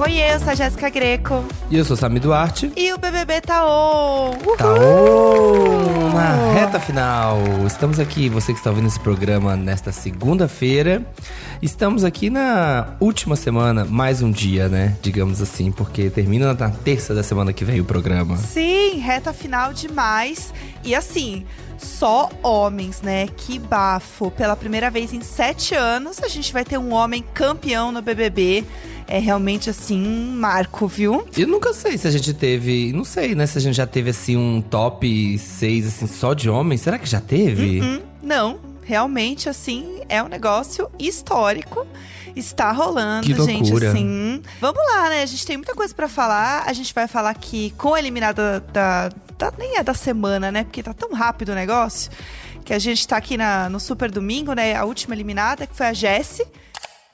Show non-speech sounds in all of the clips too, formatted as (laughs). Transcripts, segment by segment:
Oi, eu sou a Jéssica Greco. E eu sou Sami Duarte. E o BBB tá on! Uhul! Tá on! Na reta final. Estamos aqui, você que está ouvindo esse programa nesta segunda-feira. Estamos aqui na última semana, mais um dia, né? Digamos assim, porque termina na terça da semana que vem o programa. Sim, reta final demais. E assim, só homens, né? Que bafo. Pela primeira vez em sete anos, a gente vai ter um homem campeão no BBB. É realmente, assim, um marco, viu? Eu nunca sei se a gente teve. Não sei, né? Se a gente já teve, assim, um top 6, assim, só de homens. Será que já teve? Uhum. Não, realmente, assim, é um negócio histórico. Está rolando, Que gente, assim. Vamos lá, né? A gente tem muita coisa pra falar. A gente vai falar aqui com a eliminada da, da- Nem é da semana, né? Porque tá tão rápido o negócio. Que a gente tá aqui na, no Super Domingo, né? A última eliminada, que foi a Jessie.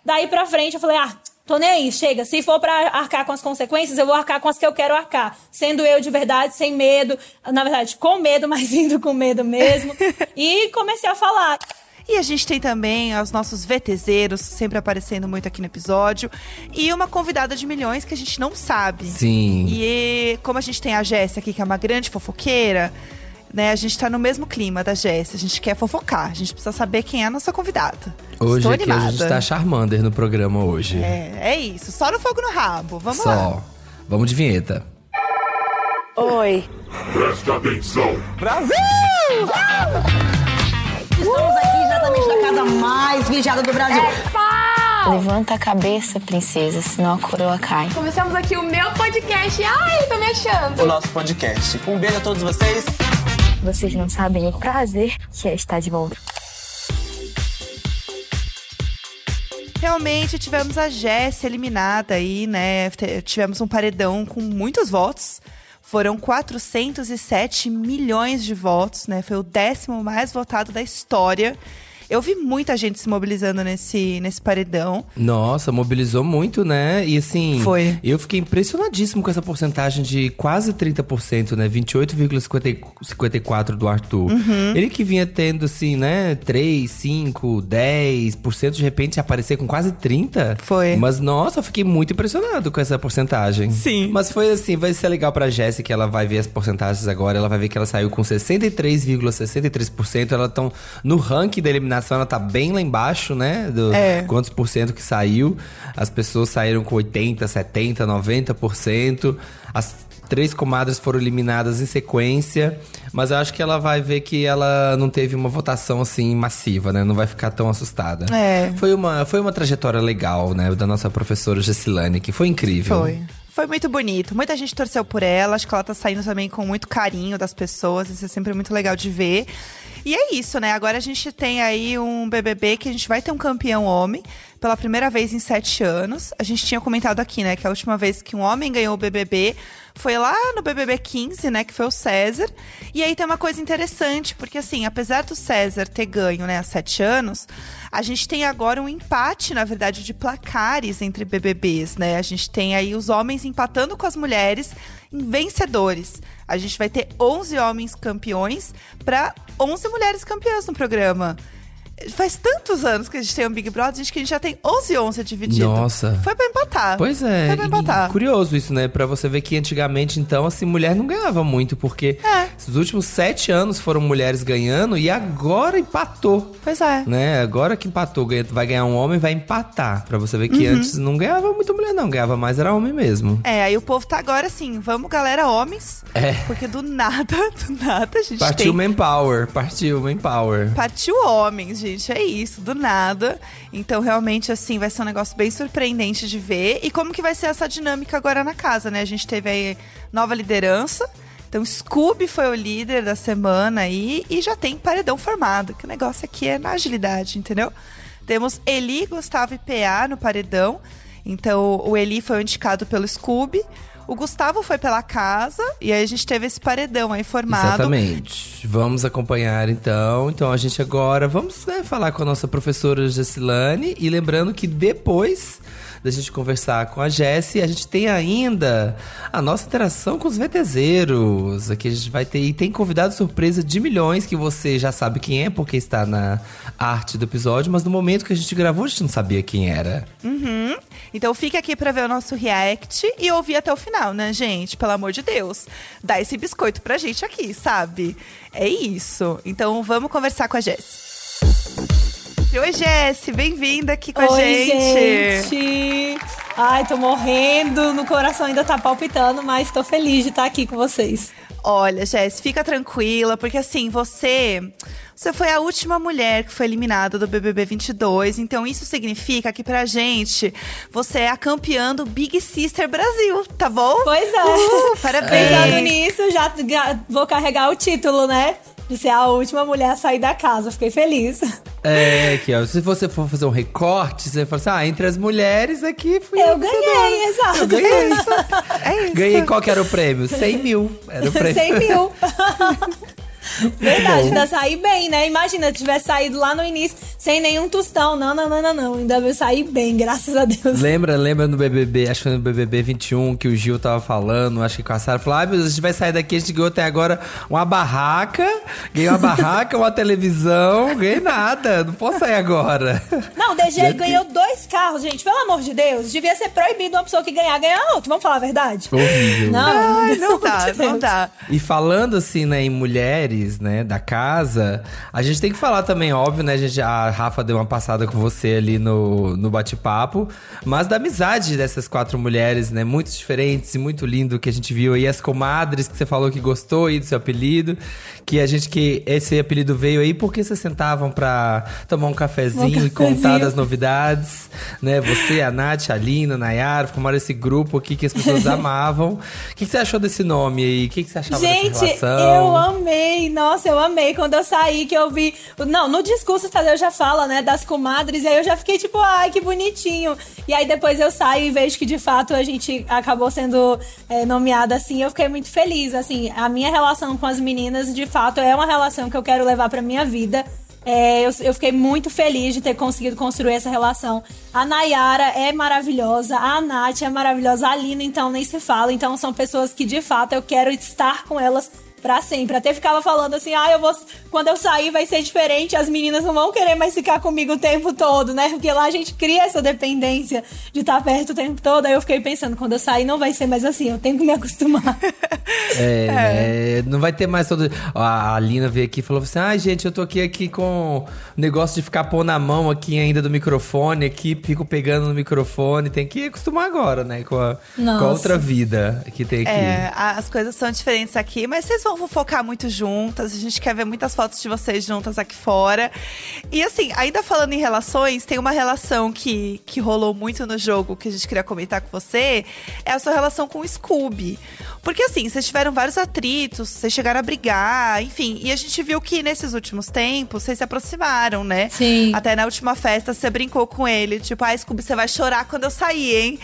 Daí pra frente eu falei, ah, tô nem aí, chega. Se for pra arcar com as consequências, eu vou arcar com as que eu quero arcar. Sendo eu de verdade, sem medo. Na verdade, com medo, (laughs) mas indo com medo mesmo. (laughs) e comecei a falar. E a gente tem também os nossos VTZeros, sempre aparecendo muito aqui no episódio. E uma convidada de milhões que a gente não sabe. Sim. E como a gente tem a Jéssica aqui, que é uma grande fofoqueira, né? A gente tá no mesmo clima da Jéssica. A gente quer fofocar. A gente precisa saber quem é a nossa convidada. Hoje Estou aqui animada. a gente tá Charmander no programa hoje. É, é isso. Só no fogo no rabo. Vamos Só. lá. Vamos de vinheta. Oi. Preste atenção. Estamos mais vigiada do Brasil. Levanta a cabeça, princesa, senão a coroa cai. Começamos aqui o meu podcast. Ai, tô me achando. o nosso podcast. Um beijo a todos vocês. Vocês não sabem o prazer que é estar de volta. Realmente tivemos a Jéssica eliminada aí, né? Tivemos um paredão com muitos votos. Foram 407 milhões de votos, né? Foi o décimo mais votado da história. Eu vi muita gente se mobilizando nesse, nesse paredão. Nossa, mobilizou muito, né? E assim, Foi. eu fiquei impressionadíssimo com essa porcentagem de quase 30%, né? 28,54% do Arthur. Uhum. Ele que vinha tendo, assim, né? 3, 5, 10%, de repente aparecer com quase 30%. Foi. Mas, nossa, eu fiquei muito impressionado com essa porcentagem. Sim. Mas foi assim, vai ser legal pra Jéssica, ela vai ver as porcentagens agora, ela vai ver que ela saiu com 63,63%. Ela tão no ranking da eliminação, ela tá bem lá embaixo, né? Do É. quantos por cento que saiu. As pessoas saíram com 80, 70, 90%. As três comadres foram eliminadas em sequência. Mas eu acho que ela vai ver que ela não teve uma votação assim massiva, né? Não vai ficar tão assustada. É. Foi uma, foi uma trajetória legal, né? Da nossa professora Gessilane, que foi incrível. Foi. Foi muito bonito. Muita gente torceu por ela. Acho que ela tá saindo também com muito carinho das pessoas. Isso é sempre muito legal de ver. E é isso, né? Agora a gente tem aí um BBB que a gente vai ter um campeão homem pela primeira vez em sete anos. A gente tinha comentado aqui, né? Que a última vez que um homem ganhou o BBB foi lá no BBB 15, né? Que foi o César. E aí tem uma coisa interessante, porque assim, apesar do César ter ganho, né, há sete anos, a gente tem agora um empate, na verdade, de placares entre BBBs, né? A gente tem aí os homens empatando com as mulheres em vencedores. A gente vai ter 11 homens campeões para 11 mulheres campeãs no programa. Faz tantos anos que a gente tem um Big Brother, gente, que a gente já tem 11 11 dividido. Nossa. Foi pra empatar. Pois é, Foi pra empatar. e curioso isso, né? Pra você ver que antigamente, então, assim, mulher não ganhava muito, porque É. os últimos sete anos foram mulheres ganhando e agora empatou. Pois é. Né? Agora que empatou, vai ganhar um homem, vai empatar. Pra você ver que Uhum. antes não ganhava muito mulher, não. Ganhava mais, era homem mesmo. É, aí o povo tá agora assim, vamos galera homens, É. porque do nada, (laughs) do nada a gente Partiu tem... Manpower, partiu Manpower. Partiu homens, gente, é isso, do nada. Então, realmente, assim, vai ser um negócio bem surpreendente de ver. E como que vai ser essa dinâmica agora na casa, né? A gente teve aí nova liderança. Então, Scooby foi o líder da semana aí e já tem paredão formado. Que o negócio aqui é na agilidade, entendeu? Temos Eli, Gustavo e PA no paredão. Então, o Eli foi indicado pelo Scooby. O Gustavo foi pela casa. E aí a gente teve esse paredão aí formado. Exatamente. Vamos acompanhar então. Então a gente agora vamos né, falar com a nossa professora Gessilane e lembrando que depois da gente conversar com a Jessie, a gente tem ainda a nossa interação com os VTZeros. Aqui a gente vai ter e tem convidado surpresa de milhões que você já sabe quem é porque está na arte do episódio, mas no momento que a gente gravou a gente não sabia quem era. Uhum. Então fique aqui pra ver o nosso react e ouvir até o final, né, gente? Pelo amor de Deus. Dá esse biscoito pra gente aqui, sabe? É isso. Então vamos conversar com a Jess. Oi, Jess, bem-vinda aqui com a Oi, gente. gente. Ai, tô morrendo, no coração ainda tá palpitando, mas tô feliz de estar aqui com vocês. Olha, Jess, fica tranquila, porque assim, você. Você foi a última mulher que foi eliminada do BBB 22, então isso significa que pra gente você é a campeã do Big Sister Brasil, tá bom? Pois é. (laughs) Parabéns. Pensando nisso, já vou carregar o título, né? De ser a última mulher a sair da casa. Fiquei feliz. É, aqui, ó. Se você for fazer um recorte, você fala assim: ah, entre as mulheres aqui fui a Eu ganhei, exato. Eu ganhei. É isso. Ganhei qual que era o prêmio? 100 mil. Era o (laughs) prêmio. 100 mil. (laughs) Verdade, ainda saí bem, né? Imagina, eu tivesse saído lá no início sem nenhum tostão. Não, não, não, não, não. Ainda eu saí bem, graças a Deus. Lembra, lembra no BBB, acho que foi no BBB 21 que o Gil tava falando, acho que com a Sarah falou: ah, meu Deus, a gente vai sair daqui, a gente ganhou até agora uma barraca, ganhei uma barraca, uma televisão, ganhei nada, não posso sair agora. Não, o DG ganhou dois carros, gente. Pelo amor de Deus. Devia ser proibido uma pessoa que ganhar, ganhar outro. Vamos falar a verdade? Horrível. Não, Ai, não pelo dá, de não dá. E falando assim, né, em mulheres, né, da casa, a gente tem que falar também, óbvio, né, a, gente, a Rafa deu uma passada com você ali no, no bate-papo, mas da amizade dessas quatro mulheres, né, muito diferentes e muito lindo que a gente viu aí, as comadres que você falou que gostou aí do seu apelido, que a gente, que esse apelido veio aí porque vocês sentavam pra tomar um cafezinho Um e contar cafezinho. das novidades, né, você, a Nath, a Lina, a Nayara, formaram esse grupo aqui que as pessoas (laughs) amavam. O que, que você achou desse nome aí? O que, que você achava Gente, eu amei. Nossa, eu amei quando eu saí, que eu vi. Não, no discurso Tadeu já fala, né, das comadres, e aí eu já fiquei tipo, ai, que bonitinho. E aí depois eu saio e vejo que de fato a gente acabou sendo é, nomeada assim. Eu fiquei muito feliz. Assim, a minha relação com as meninas, de fato, é uma relação que eu quero levar pra minha vida. É, eu, eu fiquei muito feliz de ter conseguido construir essa relação. A Nayara é maravilhosa, a Nath é maravilhosa, a Lina, então, nem se fala. Então, são pessoas que, de fato, eu quero estar com elas pra sempre. Até ficava falando assim, ah, eu vou. Quando eu sair vai ser diferente, as meninas não vão querer mais ficar comigo o tempo todo, né? Porque lá a gente cria essa dependência de estar perto o tempo todo. Aí eu fiquei pensando, quando eu sair não vai ser mais assim, eu tenho que me acostumar. (laughs) (laughs) É, né? Não vai ter mais todo. A Lina veio aqui e falou assim: ai, gente, eu tô aqui, aqui com o negócio de ficar pôr na mão aqui ainda do microfone, aqui, fico pegando no microfone. Tem que acostumar agora, né? Com a, com a outra vida que tem aqui. É, as coisas são diferentes aqui, mas vocês vão focar muito juntas. A gente quer ver muitas fotos de vocês juntas aqui fora. E assim, ainda falando em relações, tem uma relação que, que rolou muito no jogo que a gente queria comentar com você. É a sua relação com o Scooby. Porque assim, vocês tiveram vários atritos, vocês chegaram a brigar, enfim. E a gente viu que nesses últimos tempos vocês se aproximaram, né? Sim. Até na última festa você brincou com ele. Tipo, ah, Scooby, você vai chorar quando eu sair, hein?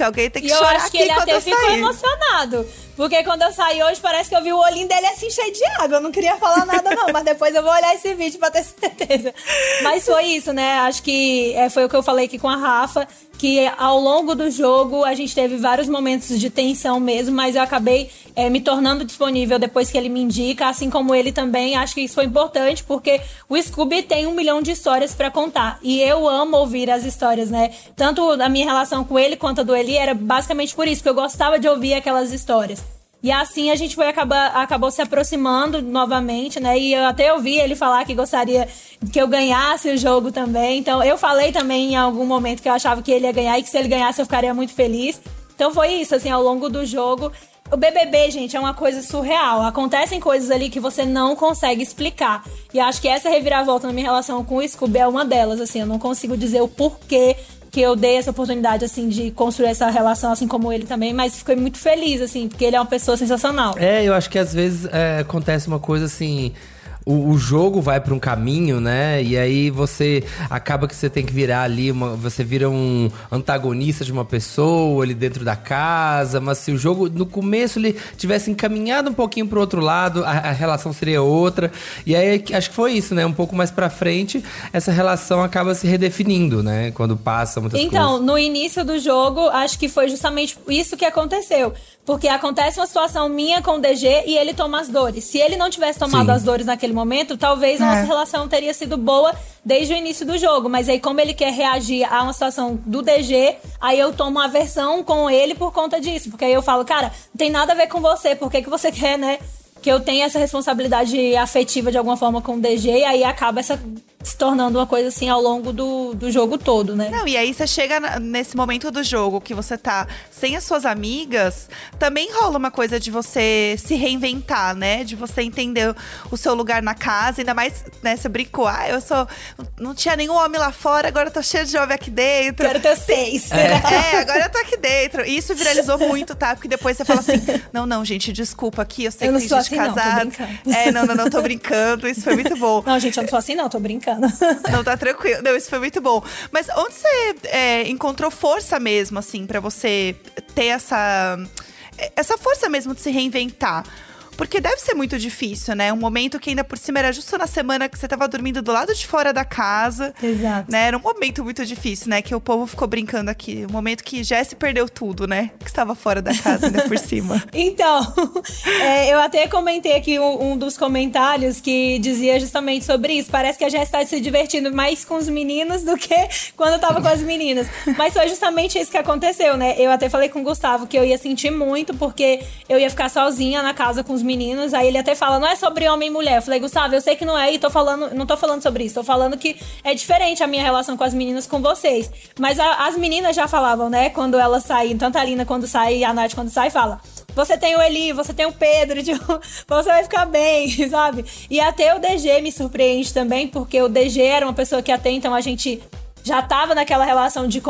Porque alguém tem que E eu chorar acho que ele quando até eu ficou emocionado. Porque quando eu saí hoje, parece que eu vi o olhinho dele assim cheio de água. Eu não queria falar nada, não. mas depois eu vou olhar esse vídeo pra ter (laughs) certeza. Mas foi isso, né? Acho que é, foi o que eu falei aqui com a Rafa. Que ao longo do jogo a gente teve vários momentos de tensão mesmo, mas eu acabei é, me tornando disponível depois que ele me indica, assim como ele também. Acho que isso foi importante, porque o Scooby tem um milhão de histórias pra contar. E eu amo ouvir as histórias, né? Tanto a minha relação com ele quanto a do Eli era basicamente por isso, porque eu gostava de ouvir aquelas histórias. E assim a gente foi acabar, acabou se aproximando novamente, né? E eu até ouvi ele falar que gostaria que eu ganhasse o jogo também. Então eu falei também em algum momento que eu achava que ele ia ganhar e que se ele ganhasse eu ficaria muito feliz. Então foi isso, assim, ao longo do jogo. O BBB, gente, é uma coisa surreal. Acontecem coisas ali que você não consegue explicar. E acho que essa reviravolta na minha relação com o Scooby é uma delas, assim. Eu não consigo dizer o porquê que eu dei essa oportunidade, assim, de construir essa relação, assim como ele também. Mas fiquei muito feliz, assim, porque ele é uma pessoa sensacional. É, eu acho que às vezes é, acontece uma coisa assim. O, o jogo vai pra um caminho, né? E aí você acaba que você tem que virar ali, uma- você vira um antagonista de uma pessoa ali dentro da casa. Mas se o jogo no começo ele tivesse encaminhado um pouquinho pro outro lado, a, a relação seria outra. E aí acho que foi isso, né? Um pouco mais pra frente, essa relação acaba se redefinindo, né? Quando passa muitas Então, coisas. no início do jogo, acho que foi justamente isso que aconteceu. Porque acontece uma situação minha com o DG e ele toma as dores. Se ele não tivesse tomado Sim. as dores naquele naquele momento, talvez a nossa É. relação teria sido boa desde o início do jogo. Mas aí, como ele quer reagir a uma situação do DG, aí eu tomo aversão com ele por conta disso. Porque aí eu falo, cara, não tem nada a ver com você, por que, que você (laughs) quer, né? Que eu tenha essa responsabilidade afetiva de alguma forma com o DG, e aí acaba essa, se tornando uma coisa assim ao longo do, do jogo todo, né? Não, e aí você chega nesse momento do jogo que você tá sem as suas amigas, também rola uma coisa de você se reinventar, né? De você entender o seu lugar na casa, ainda mais, né? Você brincou, ah, eu sou. Não tinha nenhum homem lá fora, agora eu tô cheio de homem aqui dentro. Quero ter seis. É, agora eu tô aqui dentro. E isso viralizou muito, tá? Porque depois você fala assim: não, não, gente, desculpa aqui, eu sei Eu que não tem gente assim, não, tô casada. brincando. é, não, não, não, tô brincando. Isso foi muito bom. Não, gente, eu não sou assim, não, tô brincando. (laughs) Não, tá tranquilo. Não, isso foi muito bom. Mas onde você é, encontrou força mesmo, assim, pra você ter essa. Essa força mesmo de se reinventar? Porque deve ser muito difícil, né? Um momento que ainda por cima era justo na semana que você tava dormindo do lado de fora da casa. Exato. Né? Era um momento muito difícil, né? Que o povo ficou brincando aqui. O momento que Jesse perdeu tudo, né? Que estava fora da casa ainda por cima. (laughs) Então, (laughs) é, eu até comentei aqui um, um dos comentários que dizia justamente sobre isso. Parece que a Jess está se divertindo mais com os meninos do que quando eu tava com as meninas. Mas foi justamente isso que aconteceu, né? Eu até falei com o Gustavo que eu ia sentir muito, porque eu ia ficar sozinha na casa com os meninos. Aí ele até fala, não é sobre homem e mulher. Eu falei, Gustavo, eu sei que não é, e tô falando, não tô falando sobre isso. Tô falando que é diferente a minha relação com as meninas com vocês. Mas a- as meninas já falavam, né? Quando elas saem, tanto a Lina quando sai e a Nath quando sai, fala. Você tem o Eli, você tem o Pedro, tipo, (laughs) você vai ficar bem, (laughs) sabe? E até o DG me surpreende também, porque o DG era uma pessoa que até então a gente já tava naquela relação de,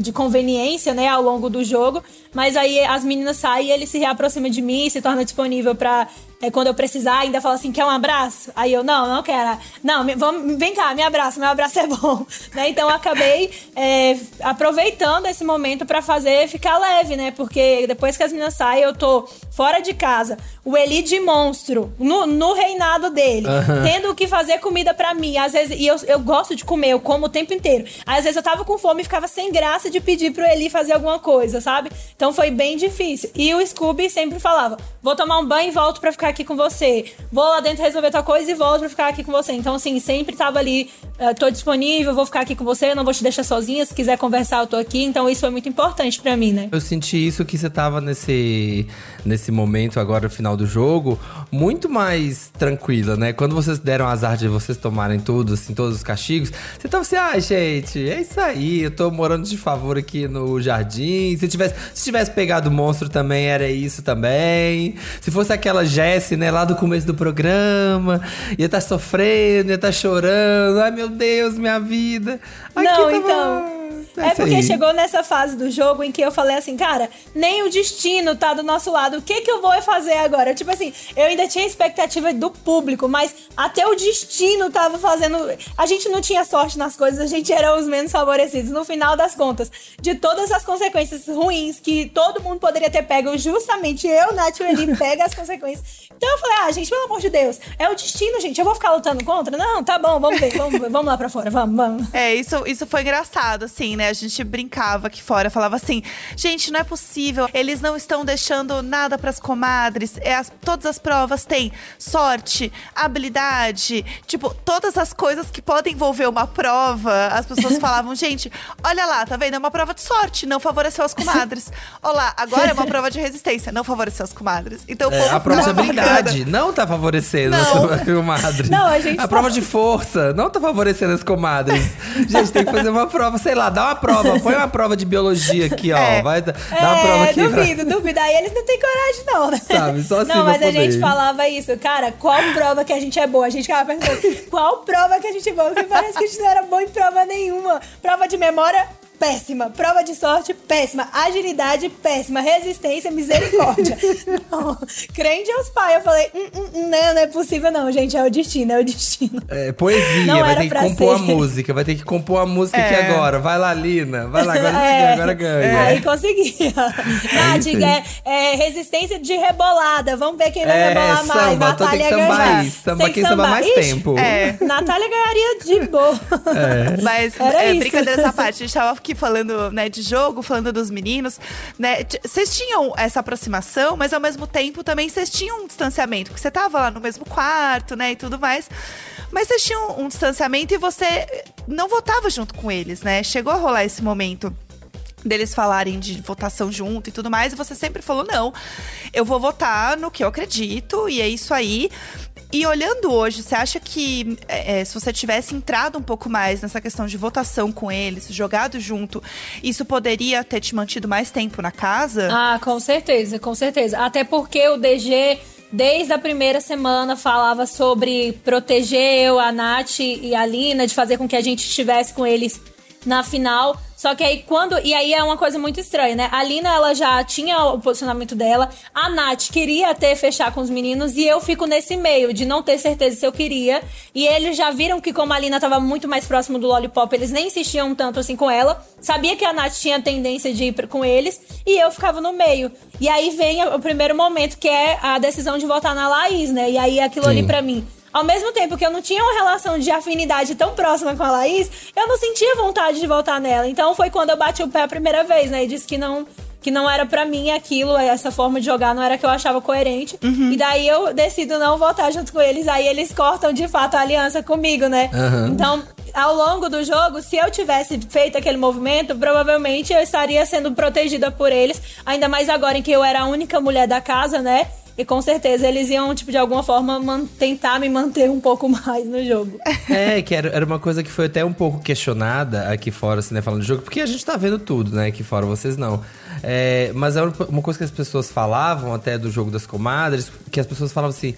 de conveniência, né, ao longo do jogo. Mas aí as meninas saem e ele se reaproxima de mim, se torna disponível pra. é, quando eu precisar, ainda fala assim: quer um abraço? Aí eu, não, não quero. Não, me- vamos, vem cá, me abraça, meu abraço é bom. (laughs) né? Então eu acabei é, aproveitando esse momento pra fazer ficar leve, né? Porque depois que as meninas saem, eu tô fora de casa. O Eli de monstro, no, no reinado dele, tendo que fazer comida pra mim. Às vezes, e eu, eu gosto de comer, eu como o tempo inteiro. Às vezes eu tava com fome e ficava sem graça de pedir pro Eli fazer alguma coisa, sabe? Então foi bem difícil. E o Scooby sempre falava: vou tomar um banho e volto pra ficar aqui com você. Vou lá dentro resolver tua coisa e volto pra ficar aqui com você. Então, assim, sempre tava ali, eh, tô disponível, vou ficar aqui com você, não vou te deixar sozinha. Se quiser conversar, eu tô aqui. Então, isso foi muito importante pra mim, né? Eu senti isso que você tava nesse, nesse momento agora, final do jogo, muito mais tranquila, né? Quando vocês deram azar de vocês tomarem tudo, assim, todos os castigos, você tava assim, ah, gente, é isso aí, eu tô morando de favor aqui no jardim. Se tivesse, se tivesse pegado o monstro também, era isso também. Se fosse aquela Jessie, né, lá do começo do programa, ia estar sofrendo, ia estar chorando. Ai, meu Deus, minha vida. Aqui Não, tava- então. É isso porque aí. chegou nessa fase do jogo em que eu falei assim, cara, nem o destino tá do nosso lado. O que que eu vou fazer agora? Tipo assim, eu ainda tinha expectativa do público, mas até o destino tava fazendo. A gente não tinha sorte nas coisas, a gente era os menos favorecidos. No final das contas, de todas as consequências ruins que todo mundo poderia ter pego, justamente eu, Nath e Eli, (laughs) pega as consequências. Então eu falei, ah, gente, pelo amor de Deus, é o destino, gente. Eu vou ficar lutando contra? Não, tá bom, vamos ver, vamos, vamos lá pra fora, vamos, vamos. É, isso, isso foi engraçado, assim, né? A gente brincava aqui fora, falava assim: gente, não é possível, eles não estão deixando nada pras comadres. É as- todas as provas têm sorte, habilidade, tipo, todas as coisas que podem envolver uma prova. As pessoas (laughs) falavam, gente, olha lá, tá vendo? É uma prova de sorte, não favoreceu as comadres. (laughs) Olha lá, agora é uma prova de resistência, não favoreceu as comadres. Então, o É, a prova de habilidade não tá favorecendo Não. as comadres. Não, a gente prova de força não tá favorecendo as comadres. (laughs) gente, tem que fazer uma prova, sei lá, dá uma prova, põe uma prova de biologia aqui, ó. (laughs) É. Vai, dá uma prova É, aqui. pra- duvido, duvido. Aí eles não têm coragem, não, né? Sabe, só assim Não, mas a gente falava isso, cara, qual prova que a gente é boa? A gente ficava perguntando, qual prova que a gente é boa? Porque parece que a gente não era bom em prova nenhuma. Prova de memória, péssima. Prova de sorte, péssima. Agilidade, péssima. Resistência, misericórdia. (laughs) não. Crente aos pais. Eu falei, hum, hum, hum, não, não é possível não, gente. É o destino, é o destino. É, poesia, Não vai era ter que pra compor ser. a música, vai ter que compor a música aqui É. agora. Vai lá, Lina. Vai lá, agora, (laughs) É, agora ganha. Aí conseguia. (laughs) Nath, isso aí. é, é resistência de rebolada. Vamos ver quem vai É, rebolar mais. samba, tem que Natália ganhar. aí. Samba quem samba mais Ixi, tempo. É. Natália ganharia de boa. É. Mas, é, isso. brincadeiras à parte, a gente tava aqui falando, né, de jogo, falando dos meninos, né? Vocês tinham essa aproximação, mas ao mesmo tempo também vocês tinham um distanciamento, porque você tava lá no mesmo quarto, né, e tudo mais. Mas vocês tinham um distanciamento e você não votava junto com eles, né? Chegou a rolar esse momento deles falarem de votação junto e tudo mais, e você sempre falou: não, eu vou votar no que eu acredito, e é isso aí. E olhando hoje, você acha que é, é, se você tivesse entrado um pouco mais nessa questão de votação com eles, jogado junto, isso poderia ter te mantido mais tempo na casa? Ah, com certeza, com certeza. Até porque o DG, desde a primeira semana, falava sobre proteger eu, a Nath e a Lina, de fazer com que a gente estivesse com eles na final. Só que aí quando. E aí é uma coisa muito estranha, né? A Lina, ela já tinha o posicionamento dela. A Nath queria até fechar com os meninos. E eu fico nesse meio, de não ter certeza se eu queria. E eles já viram que, como a Lina tava muito mais próximo do Lollipop, eles nem insistiam tanto assim com ela. Sabia que a Nath tinha tendência de ir com eles. E eu ficava no meio. E aí vem o primeiro momento, que é a decisão de votar na Laís, né? E aí aquilo ali Sim. pra mim. Ao mesmo tempo que eu não tinha uma relação de afinidade tão próxima com a Laís, eu não sentia vontade de voltar nela. Então foi quando eu bati o pé a primeira vez, né? E disse que não que não era pra mim aquilo, essa forma de jogar não era que eu achava coerente. E daí eu decido não votar junto com eles, aí eles cortam de fato a aliança comigo, né? Aham. Então, ao longo do jogo, se eu tivesse feito aquele movimento, provavelmente eu estaria sendo protegida por eles, ainda mais agora em que eu era a única mulher da casa, né? E com certeza eles iam, tipo, de alguma forma tentar me manter um pouco (laughs) mais no jogo. É, que era, era uma coisa que foi até um pouco questionada aqui fora, assim, né, falando de jogo, porque a gente tá vendo tudo, né, aqui fora, vocês não. É, mas era uma coisa que as pessoas falavam até do jogo das comadres, que as pessoas falavam assim.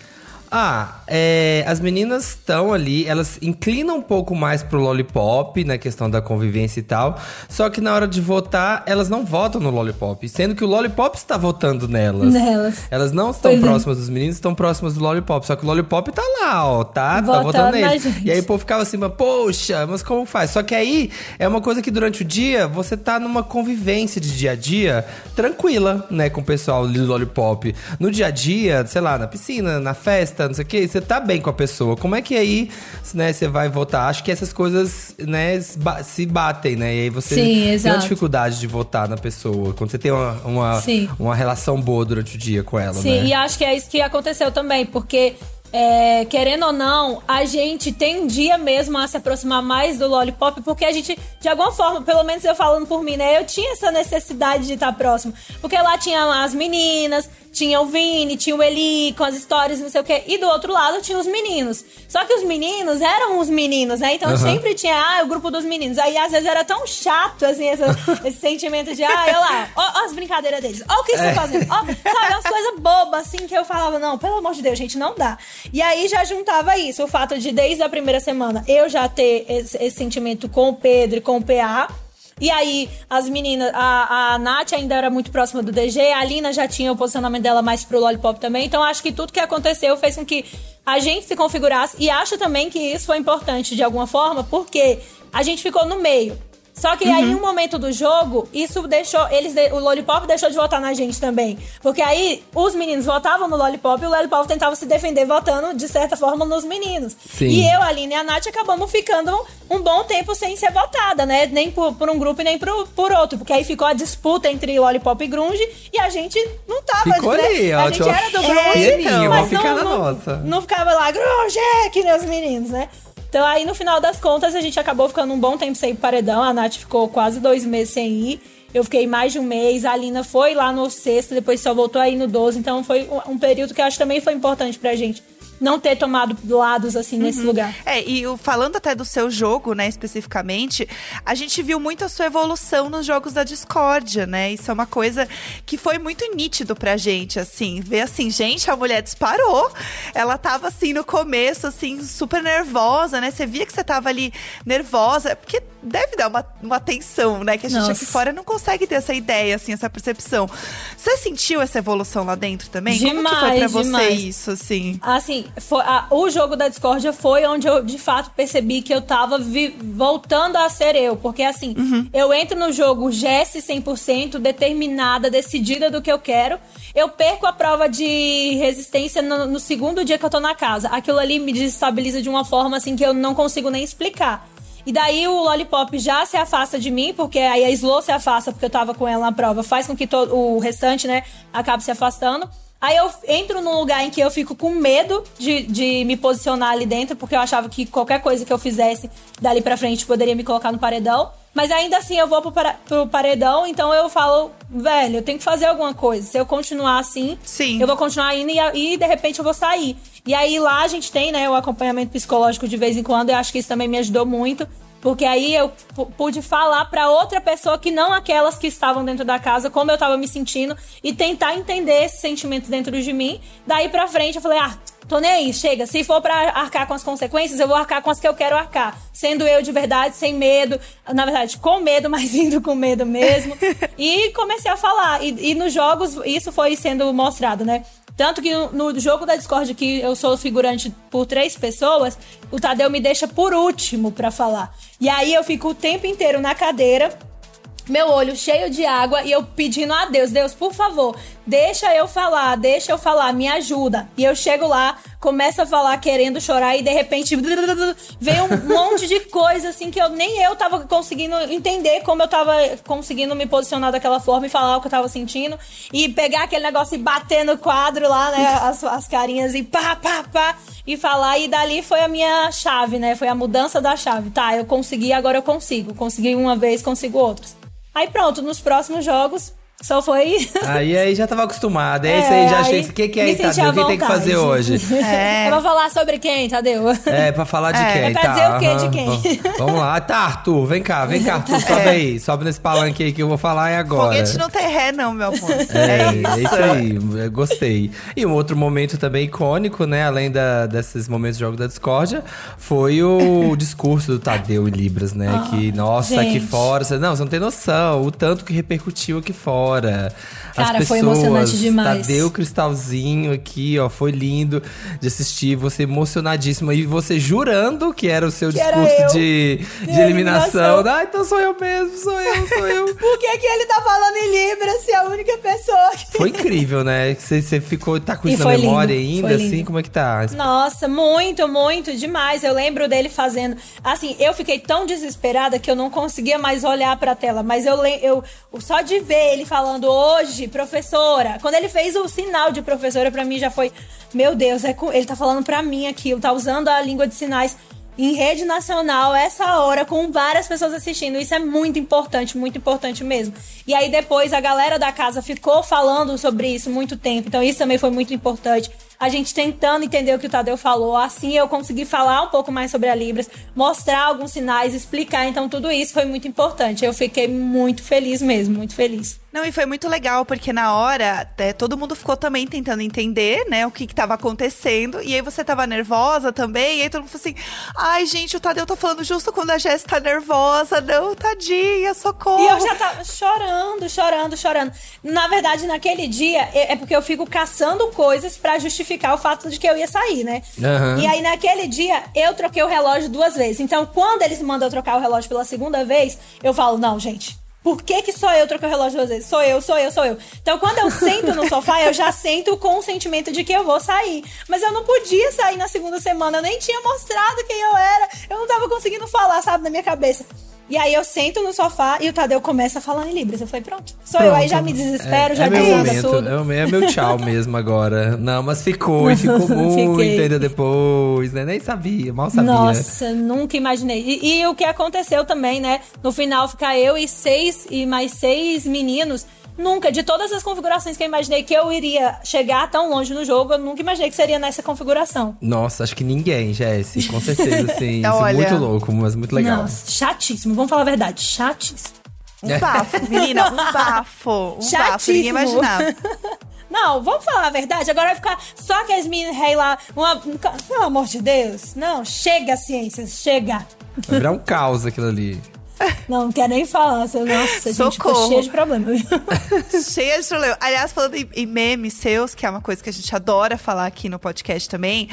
Ah, é, as meninas estão ali, elas inclinam um pouco mais pro lollipop, na questão da convivência e tal. Só que na hora de votar, elas não votam no lollipop. Sendo que o lollipop está votando nelas. Nelas. Elas não estão Pois é. próximas dos meninos, estão próximas do lollipop. Só que o lollipop tá lá, ó, tá? tá Votando votando na nele. gente. E aí o povo ficava assim, mas poxa, mas como faz? Só que aí é uma coisa que durante o dia você tá numa convivência de dia a dia tranquila, né, com o pessoal do Lollipop. No dia a dia, sei lá, na piscina, na festa, não sei o que, você tá bem com a pessoa. Como é que aí, né, você vai votar? Acho que essas coisas, né, se ba- se batem, né? E aí você Sim, tem exato. uma dificuldade de votar na pessoa. Quando você tem uma, uma, uma relação boa durante o dia com ela, Sim, né? e acho que é isso que aconteceu também, porque, é, querendo ou não, a gente tendia mesmo a se aproximar mais do Lollipop, porque a gente, de alguma forma, pelo menos eu falando por mim, né, eu tinha essa necessidade de estar próximo. Porque lá tinha as meninas, tinha o Vini, tinha o Eli com as histórias, não sei o quê, e do outro lado tinha os meninos. Só que os meninos eram os meninos, né? Então Aham. sempre tinha, ah, o grupo dos meninos. Aí às vezes era tão chato, assim, essa- (laughs) esse sentimento de, ah, olha lá, ó, ó as brincadeiras deles, ó o que eles estão fazendo, ó, sabe, umas coisas bobas, assim, que eu falava, não, pelo amor de Deus, gente, não dá. E aí já juntava isso, o fato de, desde a primeira semana, eu já ter esse, esse sentimento com o Pedro e com o PA. E aí, as meninas, a, a Nath ainda era muito próxima do DG, a Alina já tinha o posicionamento dela mais pro Lollipop também. Então, acho que tudo que aconteceu fez com que a gente se configurasse. E acho também que isso foi importante de alguma forma, porque a gente ficou no meio. Só que aí, em um momento do jogo, isso deixou. Eles, o Lollipop deixou de votar na gente também. Porque aí os meninos votavam no Lollipop e o Lollipop tentava se defender votando, de certa forma, nos meninos. Sim. E eu, a Aline e a Nath acabamos ficando um bom tempo sem ser votada, né? Nem por, por um grupo e nem por, por outro. Porque aí ficou a disputa entre Lollipop e Grunge e a gente não tava. Ficou né? ali, ó, A gente era do é, Grunge, pianinho, mas vamos ficar não, na não, nossa. não ficava lá, Grunge, é, que nem os meninos, né? Então aí, no final das contas, a gente acabou ficando um bom tempo sem paredão. A Nath ficou quase dois meses sem ir. Eu fiquei mais de um mês. A Alina foi lá no sexto, depois só voltou aí no 12. Então foi um- um período que eu acho que também foi importante pra gente não ter tomado lados assim nesse lugar. É, e falando até do seu jogo, né, especificamente, a gente viu muito a sua evolução nos jogos da discórdia, né? Isso é uma coisa que foi muito nítido pra gente, assim. Ver assim, gente, a mulher disparou. Ela tava assim no começo, assim, super nervosa, né? Você via que você tava ali nervosa, porque deve dar uma, uma tensão, né? Que a gente Nossa. aqui fora não consegue ter essa ideia, assim, essa percepção. Você sentiu essa evolução lá dentro também? Como que foi pra Demais, você demais. isso, assim? Assim, foi- a- o jogo da discórdia foi onde eu de fato percebi que eu tava vi- voltando a ser eu. Porque assim, eu entro no jogo Jesse 100%, determinada, decidida do que eu quero. Eu perco a prova de resistência no, no segundo dia que eu tô na casa. Aquilo ali me desestabiliza de uma forma assim que eu não consigo nem explicar. E daí o Lollipop já se afasta de mim, porque aí a Slow se afasta porque eu tava com ela na prova, faz com que todo, o restante, né, acabe se afastando. Aí eu entro num lugar em que eu fico com medo de, de me posicionar ali dentro, porque eu achava que qualquer coisa que eu fizesse dali pra frente poderia me colocar no paredão. Mas ainda assim eu vou pro, para, pro paredão, então eu falo, velho, eu tenho que fazer alguma coisa. Se eu continuar assim, Sim. eu vou continuar indo e, e de repente eu vou sair. E aí lá a gente tem, né, o acompanhamento psicológico de vez em quando, eu acho que isso também me ajudou muito. Porque aí eu pu- pude falar pra outra pessoa que não aquelas que estavam dentro da casa, como eu tava me sentindo e tentar entender esse sentimento dentro de mim. Daí pra frente eu falei: "Ah, tô nem aí, chega. Se for pra arcar com as consequências, eu vou arcar com as que eu quero arcar, sendo eu de verdade, sem medo, na verdade, com medo, (laughs) mas indo com medo mesmo". (laughs) e comecei a falar e, e nos jogos isso foi sendo mostrado, né? Tanto que no, jogo da Discord, que eu sou figurante por três pessoas, o Tadeu me deixa por último pra falar. E aí eu fico o tempo inteiro na cadeira, meu olho cheio de água e eu pedindo a Deus, Deus, por favor, deixa eu falar, deixa eu falar, me ajuda. E eu chego lá, começo a falar querendo chorar e de repente vem um (laughs) monte de coisa assim que eu nem eu tava conseguindo entender como eu tava conseguindo me posicionar daquela forma e falar o que eu tava sentindo e pegar aquele negócio e bater no quadro lá, né, (laughs) as, as carinhas e pá, pá, pá e falar e dali foi a minha chave, né? Foi a mudança da chave. Tá, eu consegui, agora eu consigo. Consegui uma vez, consigo outras. Aí pronto, nos próximos jogos só foi. Aí, aí já tava acostumada. É, É, isso aí já achei. O que, que é aí, Tadeu? O que tem que fazer hoje? (laughs) É. Eu vou falar sobre quem, Tadeu? É, pra falar de É, quem? é pra tá, dizer o quê de quem? Vamos, vamos lá. Tá, Arthur, vem cá, vem cá, Arthur, (laughs) sobe aí. Sobe nesse palanque aí que eu vou falar é agora. Foguete não tem ré, não, meu amor. É, é isso aí, gostei. E um outro momento também icônico, né? Além da, desses momentos de jogo da discórdia, foi o discurso do Tadeu em Libras, né? que, nossa, aqui gente. fora. Você, não, você não tem noção o tanto que repercutiu aqui fora. As Cara, foi pessoas, emocionante demais. Tadeu Cristalzinho aqui, ó, foi lindo de assistir. Você emocionadíssima e você jurando que era o seu Que discurso de, de De eliminação. eliminação. Ah, então sou eu mesmo, sou eu, sou eu. (laughs) Por que, que ele tá falando em Libras se é a única pessoa que. Foi incrível, né? Você, você ficou, tá com isso na foi memória lindo, ainda, foi assim? Como é que tá? Nossa, muito, muito demais. Eu lembro dele fazendo. Assim, eu fiquei tão desesperada que eu não conseguia mais olhar pra tela. Mas eu, eu só de ver ele falando hoje, professora. Quando ele fez o sinal de professora, pra mim já foi. Meu Deus, é com- ele tá falando pra mim aquilo, tá usando a língua de sinais. Em rede nacional, essa hora, com várias pessoas assistindo. Isso é muito importante, muito importante mesmo. E aí, depois, a galera da casa ficou falando sobre isso muito tempo. Então, isso também foi muito importante a gente tentando entender o que o Tadeu falou. Assim eu consegui falar um pouco mais sobre a Libras, mostrar alguns sinais, explicar. Então tudo isso foi muito importante. Eu fiquei muito feliz mesmo, muito feliz. Não, e foi muito legal, porque na hora, é, todo mundo ficou também tentando entender, né, o que que tava acontecendo. E aí você tava nervosa também, e aí todo mundo falou assim: ai, gente, o Tadeu tá falando justo quando a Jéssica tá nervosa. Não, tadinha, socorro. E eu já tava chorando, chorando, chorando. Na verdade, naquele dia, é é porque eu fico caçando coisas pra justificar o fato de que eu ia sair, né? Aham. E aí, naquele dia, eu troquei o relógio duas vezes. Então, quando eles mandam eu trocar o relógio pela segunda vez, eu falo, não, gente. Por que, que só eu troquei o relógio duas vezes? Sou eu, sou eu, sou eu. Então, quando eu sento no sofá, eu já sento com o sentimento de que eu vou sair. Mas eu não podia sair na segunda semana. Eu nem tinha mostrado quem eu era. Eu não tava conseguindo falar, sabe, na minha cabeça. E aí eu sento no sofá e o Tadeu começa a falar em Libras. Eu falei, pronto. Sou eu. Aí já me desespero, é, já é meu momento, tudo. É, o meu- é meu tchau (laughs) mesmo agora. Não, mas ficou, e ficou (laughs) muito ainda depois, né? Nem sabia, mal sabia. Nossa, nunca imaginei. E, e o que aconteceu também, né? No final ficar eu e seis e mais seis meninos. Nunca, de todas as configurações que eu imaginei que eu iria chegar tão longe no jogo, eu nunca imaginei que seria nessa configuração. Nossa, acho que ninguém, Jesse. Com certeza, (laughs) sim. Isso é Olha. muito louco, mas muito legal. Nossa, chatíssimo. Vamos falar a verdade, chatíssimo. Um bafo, menina, um bafo. Um bafo, Chatíssimo. ninguém imaginava. (laughs) Não, vamos falar a verdade. Agora vai ficar só que as meninas rei lá. Uma, um pelo amor de Deus. Não, chega, ciências, chega. Vai virar um caos aquilo ali. Não, não quero nem falar. Nossa, gente, ficou Socorro. cheio de problemas. (laughs) Cheia de problema. Aliás, falando em, em memes seus, que é uma coisa que a gente adora falar aqui no podcast também,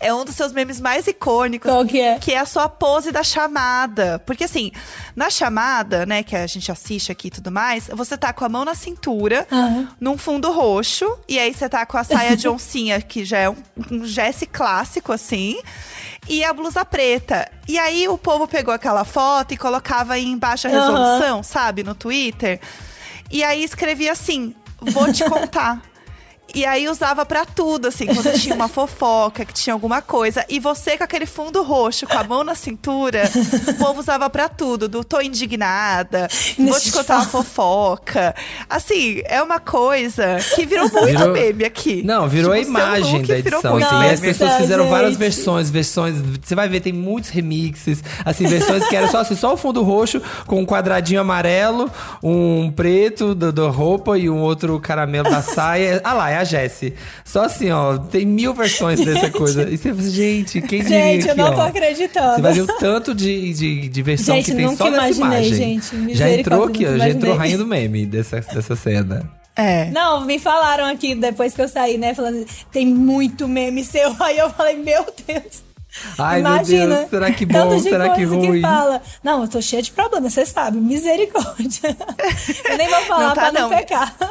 é um dos seus memes mais icônicos. Qual que é? Que é a sua pose da chamada. Porque assim, na chamada, né, que a gente assiste aqui e tudo mais, você tá com a mão na cintura, Aham. num fundo roxo, e aí você tá com a saia de (laughs) oncinha, que já é um, um Jesse clássico, assim, e a blusa preta. E aí o povo pegou aquela foto e colocava em baixa resolução, sabe, no Twitter. E aí escrevia assim: vou te contar. E aí usava pra tudo, assim, quando tinha uma (laughs) fofoca, que tinha alguma coisa. E você com aquele fundo roxo, com a mão na cintura, o povo usava pra tudo. Do tô indignada, (laughs) vou te contar uma fofoca. Assim, é uma coisa que virou muito Virou- meme aqui. Não, virou Tipo, a imagem da virou edição. muito Assim, e as meme. pessoas Nossa, fizeram várias gente. versões, versões. Você vai ver, tem muitos remixes. Assim, versões que era só assim, só o fundo roxo, com um quadradinho amarelo, um preto da da roupa e um outro caramelo da saia. Ah lá, é a Jessie. Só assim, ó, tem mil versões dessa (laughs) coisa. E você fala, gente, quem diria Gente, eu não tô ó? acreditando. Você vai ver o tanto de, de, de versão Gente, que tem nunca só imaginei, imagem. gente. já entrou aqui, ó. Já entrou rainha do meme dessa, dessa cena. É. Não, me falaram aqui depois que eu saí, né? Falando, tem muito meme seu. Aí eu falei, meu Deus. Ai, meu Imagina, Deus, será que tanto bom, de será que ruim? fala. Não, eu tô cheia de problemas, você sabe, misericórdia. eu nem vou falar Não tá, pra não, não. pecar. (laughs)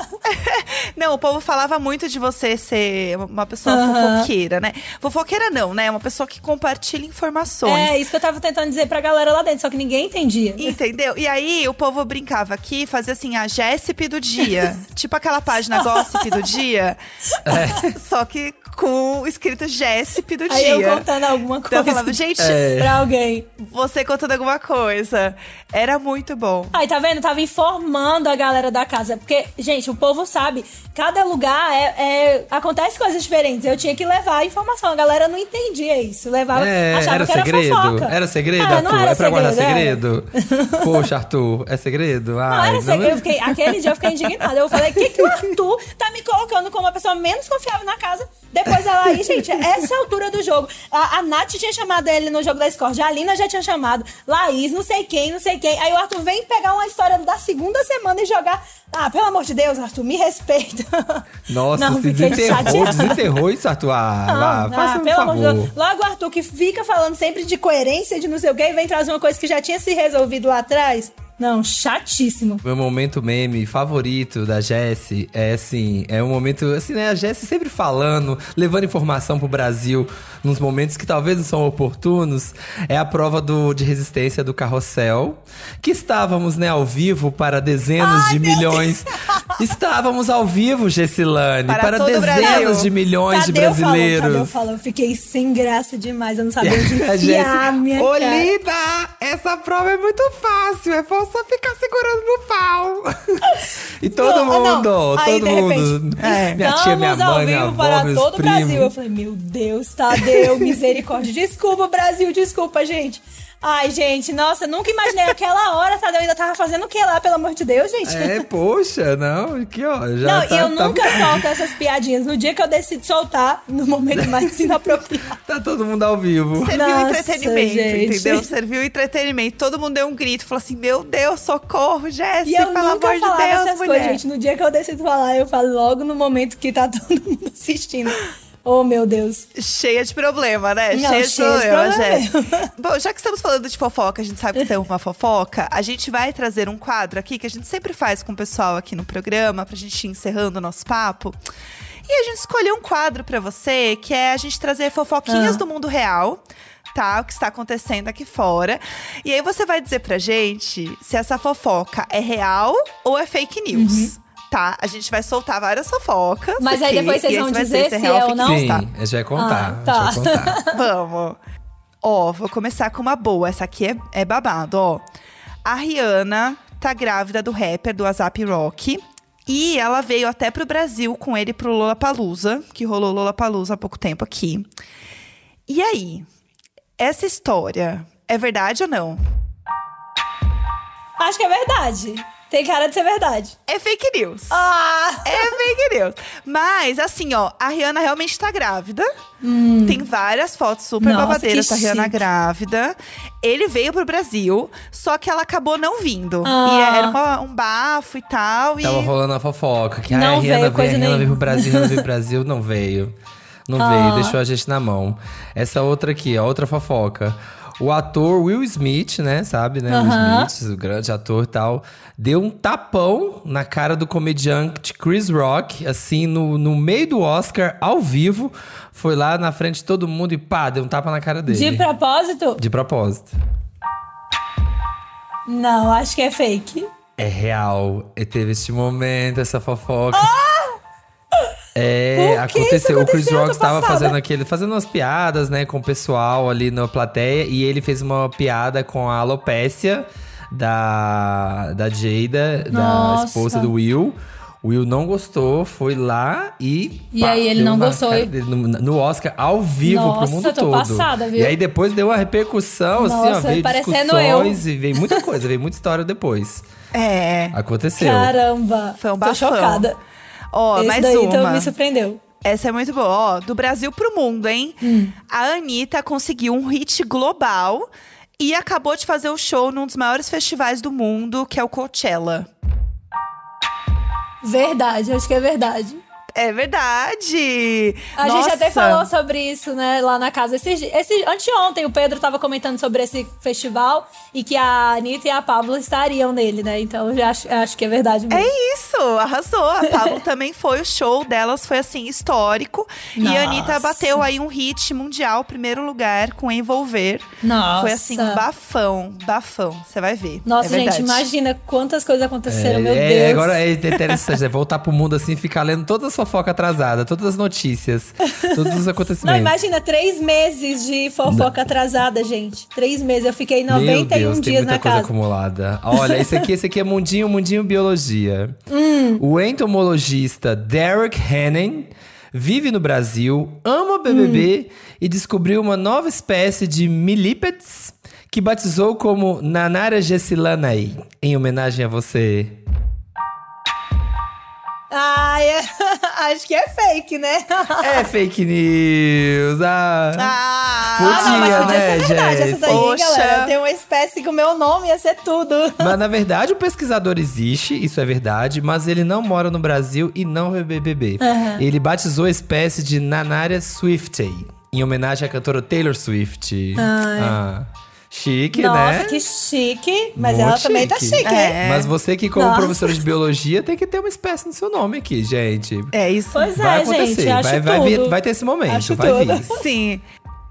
Não, o povo falava muito de você ser uma pessoa fofoqueira, né? Fofoqueira não, né? Uma pessoa que compartilha informações. É, isso que eu tava tentando dizer pra galera lá dentro, só que ninguém entendia. Entendeu? E aí o povo brincava aqui, fazia assim, a Jéssipe do dia. (laughs) tipo aquela página Gossip do dia. (laughs) Só que com escrito Jéssipe do Aí eu dia. contando alguma Então eu coisa falava, gente, É. pra alguém. você contando alguma coisa. Era muito bom. Aí, tá vendo? Tava informando a galera da casa. Porque, gente, o povo sabe, cada lugar é, é- acontece coisas diferentes. Eu tinha que levar a informação. A galera não entendia isso. Levava, É, achava era que era segredo? fofoca. Era segredo, Ah, não Arthur? era é pra guardar segredo, segredo? (laughs) Poxa, Arthur, é segredo? Não Ai, era segredo. Eu fiquei, aquele dia eu fiquei indignada. Eu falei, o que, que o (laughs) Arthur tá me colocando como a pessoa menos confiável na casa? Depois ela aí, gente, essa altura do jogo. A, a Nath tinha chamado ele no jogo da Discord. A Alina já tinha chamado. Laís, não sei quem, não sei quem. Aí o Arthur vem pegar uma história da segunda semana e jogar. Ah, pelo amor de Deus, Arthur, me respeita. (laughs) Nossa, Não, se desenterrou, desenterrou isso, Arthur. Ah, vá, Ah, faça um pelo amor de favor. Deus. Logo o Arthur que fica falando sempre de coerência, de não sei o quê, e vem trazer uma coisa que já tinha se resolvido lá atrás. Não, chatíssimo. Meu momento meme favorito da Jessie é assim, é um momento assim, né? A Jessie sempre falando, levando informação pro Brasil nos momentos que talvez não são oportunos. É a prova do, de resistência do carrossel, que estávamos, né, ao vivo para dezenas de milhões. Estávamos ao vivo, Gessilane, Para para, o dezenas Brasil. de milhões de Tadeu falou, brasileiros. Tadeu falou, eu fiquei sem graça demais, eu não sabia onde (laughs) enfiar a minha Ô, cara. Lida, essa prova é muito fácil, é só ficar segurando no pau. (laughs) e todo Não, mundo, não. Aí, todo mundo. Minha Estamos tia, minha ao mãe, minha vivo avó, para meus todo o primos. Brasil. Eu falei, meu Deus, Tadeu, misericórdia. Desculpa, Brasil, desculpa, gente. Ai, gente, nossa, nunca imaginei aquela hora, Tadeu ainda tava fazendo o que lá, pelo amor de Deus, gente? É, poxa, não, aqui ó, já não, tá, e eu tá- nunca solto essas piadinhas. No dia que eu decido soltar, no momento mais (laughs) inapropriado. Tá todo mundo ao vivo. Serviu Nossa, entretenimento, gente. entendeu? Serviu entretenimento. Todo mundo deu um grito, falou assim: Meu Deus, socorro, E Jéssica, eu pelo nunca amor de falava Deus, essas mulher. coisas, gente. No dia que eu decido falar, eu falo logo no momento que tá todo (laughs) mundo assistindo. Oh, meu Deus. Cheia de problema, né? Não, cheia de cheia de problema, problema. Jéssica. Bom, já que estamos falando de fofoca, a gente sabe que tem uma fofoca, a gente vai trazer um quadro aqui que a gente sempre faz com o pessoal aqui no programa, pra gente ir encerrando o nosso papo. E a gente escolheu um quadro pra você, que é a gente trazer fofoquinhas Ah. do mundo real. Tá, o que está acontecendo aqui fora. E aí você vai dizer pra gente se essa fofoca é real ou é fake news. Tá? A gente vai soltar várias fofocas. Mas aí depois vocês vão dizer se é ou não? Sim, tá? a gente vai contar, Ah, tá. vai contar. Vamos. Ó, vou começar com uma boa. Essa aqui é, é babado, ó. A Rihanna tá grávida do rapper do WhatsApp Rock. E ela veio até pro Brasil com ele pro Lollapalooza, que rolou Lollapalooza há pouco tempo aqui. E aí? Essa história é verdade ou não? Acho que é verdade. Tem cara de ser verdade. É fake news. Ah! É fake news. Mas, assim, ó, a Rihanna realmente tá grávida. Tem várias fotos super Hum. Nossa, babadeiras da Rihanna chique. grávida. Ele veio pro Brasil, só que ela acabou não vindo. Ah. E era uma- um bafo e tal. Tava e rolando a fofoca. Que Não a Rihanna veio veio, a Rihanna veio pro Brasil, Rihanna veio pro (laughs) Brasil, não veio. Não Ah. veio, deixou a gente na mão. Essa outra aqui, a outra fofoca. O ator Will Smith, né? Sabe, né? Will Smith, o grande ator e tal, deu um tapão na cara do comediante Chris Rock, assim, no, no meio do Oscar, ao vivo. Foi lá na frente de todo mundo e pá, deu um tapa na cara dele. De propósito? De propósito. Não, acho que é fake. É real. E teve este momento, essa fofoca. É, Por que aconteceu. isso O Chris aconteceu? Rock estava fazendo aquele, fazendo umas piadas, né, com o pessoal ali na plateia e ele fez uma piada com a alopécia da da Jada, da Nossa. esposa do Will. O Will não gostou, foi lá e. E aí ele não gostou dele no, no Oscar, ao vivo pro Nossa, mundo tô todo. passada, viu? E aí depois deu uma repercussão, assim, ó, Nossa, veio parecendo discussões e veio muita coisa, veio muita história depois. É. Aconteceu. Caramba. Foi um Tô bafão. chocada. Ó, Esse mais daí então uma. me surpreendeu. Essa é muito boa. Ó, do Brasil pro mundo, hein? Hum. A Anitta conseguiu um hit global e acabou de fazer o show num dos maiores festivais do mundo, que é o Coachella. Verdade, acho que é verdade. É verdade! A Nossa. gente até falou sobre isso, né, lá na casa. Esse, esse, anteontem o Pedro tava comentando sobre esse festival e que a Anitta e a Pablo estariam nele, né? Então eu já acho, acho que é verdade mesmo. É isso, arrasou. A Pablo também foi, o show delas foi assim, histórico. E Nossa. a Anitta bateu aí um hit mundial, primeiro lugar, com Envolver. Nossa. Foi assim, bafão, bafão. Você vai ver. Nossa, é gente, verdade. imagina quantas coisas aconteceram, meu é, Deus. agora é interessante, né? Voltar pro mundo assim, ficar lendo todas as fofocas atrasadas, todas as notícias, todos os (laughs) Não, acontecimentos. imagina, três meses de fofoca atrasada, gente. Três meses. Eu fiquei Meu 91 Deus, tem dias muita na coisa casa. acumulada. Olha, esse aqui, esse aqui é Mundinho, Mundinho Biologia. Hum. O entomologista Derek Hannon vive no Brasil, ama BBB Hum. e descobriu uma nova espécie de milípedes que batizou como Nanara gessilanae, em homenagem a você. Ai, é- (laughs) acho que é fake, né? É fake news. Ah. Ah, Podia, Ah, não, mas podia né, ser verdade. gente? Essa daí, Poxa. galera, tem uma espécie que o meu nome ia ser tudo. (laughs) Mas na verdade o pesquisador existe, isso é verdade, mas ele não mora no Brasil e não vê BBB. Ele batizou a espécie de Nanaria swiftae, em homenagem à cantora Taylor Swift. Ah, chique, Nossa, né? que chique. Mas Muito ela também tá chique. chique, hein? É. Mas você que como Nossa. professor de biologia tem que ter uma espécie no seu nome aqui, gente. É isso. Pois vai é, acontecer, gente. Acho vai, vai, tudo. vir- vai ter esse momento, Acho vai tudo. vir. (laughs) Sim.